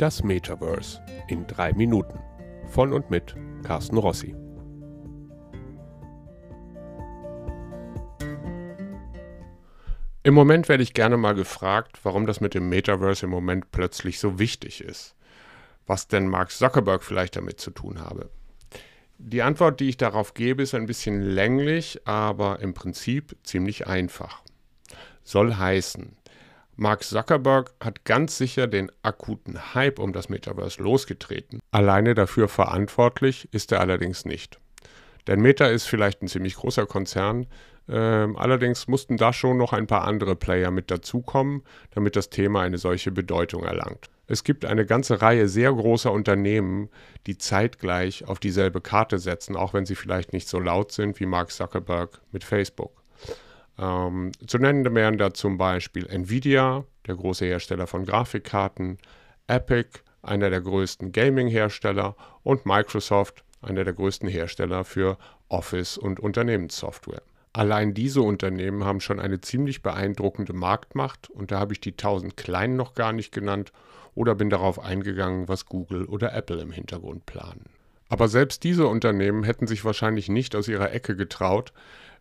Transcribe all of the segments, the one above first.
Das Metaverse in drei Minuten. Von und mit Carsten Rossi. Im Moment werde ich gerne mal gefragt, warum das mit dem Metaverse im Moment plötzlich so wichtig ist. Was denn Mark Zuckerberg vielleicht damit zu tun habe. Die Antwort, die ich darauf gebe, ist ein bisschen länglich, aber im Prinzip ziemlich einfach. Soll heißen, Mark Zuckerberg hat ganz sicher den akuten Hype um das Metaverse losgetreten. Alleine dafür verantwortlich ist er allerdings nicht. Denn Meta ist vielleicht ein ziemlich großer Konzern, ähm, allerdings mussten da schon noch ein paar andere Player mit dazukommen, damit das Thema eine solche Bedeutung erlangt. Es gibt eine ganze Reihe sehr großer Unternehmen, die zeitgleich auf dieselbe Karte setzen, auch wenn sie vielleicht nicht so laut sind wie Mark Zuckerberg mit Facebook. Ähm, zu nennen wären da zum Beispiel Nvidia, der große Hersteller von Grafikkarten, Epic, einer der größten Gaming-Hersteller und Microsoft, einer der größten Hersteller für Office- und Unternehmenssoftware. Allein diese Unternehmen haben schon eine ziemlich beeindruckende Marktmacht und da habe ich die 1000 kleinen noch gar nicht genannt oder bin darauf eingegangen, was Google oder Apple im Hintergrund planen. Aber selbst diese Unternehmen hätten sich wahrscheinlich nicht aus ihrer Ecke getraut,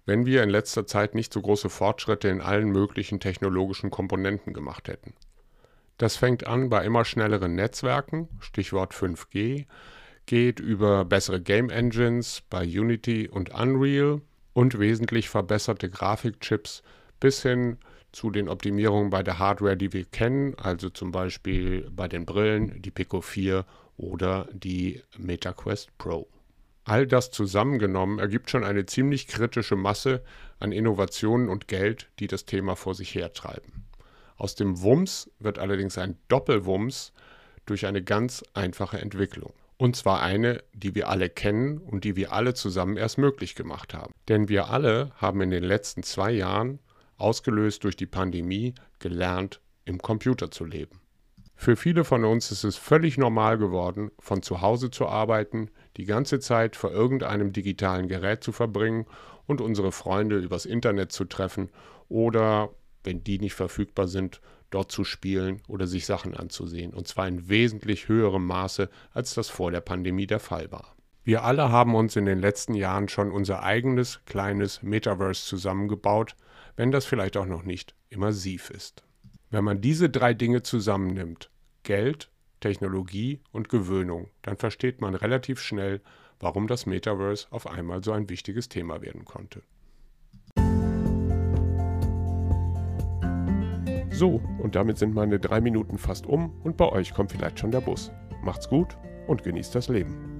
wenn wir in letzter Zeit nicht so große Fortschritte in allen möglichen technologischen Komponenten gemacht hätten. Das fängt an bei immer schnelleren Netzwerken, Stichwort 5G, geht über bessere Game Engines bei Unity und Unreal und wesentlich verbesserte Grafikchips bis hin zu den Optimierungen bei der Hardware, die wir kennen, also zum Beispiel bei den Brillen, die Pico 4 oder die MetaQuest Pro. All das zusammengenommen ergibt schon eine ziemlich kritische Masse an Innovationen und Geld, die das Thema vor sich hertreiben. Aus dem Wumms wird allerdings ein Doppelwumms durch eine ganz einfache Entwicklung. Und zwar eine, die wir alle kennen und die wir alle zusammen erst möglich gemacht haben. Denn wir alle haben in den letzten zwei Jahren, ausgelöst durch die Pandemie, gelernt, im Computer zu leben. Für viele von uns ist es völlig normal geworden, von zu Hause zu arbeiten, die ganze Zeit vor irgendeinem digitalen Gerät zu verbringen und unsere Freunde übers Internet zu treffen oder, wenn die nicht verfügbar sind, dort zu spielen oder sich Sachen anzusehen, und zwar in wesentlich höherem Maße, als das vor der Pandemie der Fall war. Wir alle haben uns in den letzten Jahren schon unser eigenes kleines Metaverse zusammengebaut, wenn das vielleicht auch noch nicht immersiv ist. Wenn man diese drei Dinge zusammennimmt, Geld, Technologie und Gewöhnung, dann versteht man relativ schnell, warum das Metaverse auf einmal so ein wichtiges Thema werden konnte. So, und damit sind meine drei Minuten fast um und bei euch kommt vielleicht schon der Bus. Macht's gut und genießt das Leben.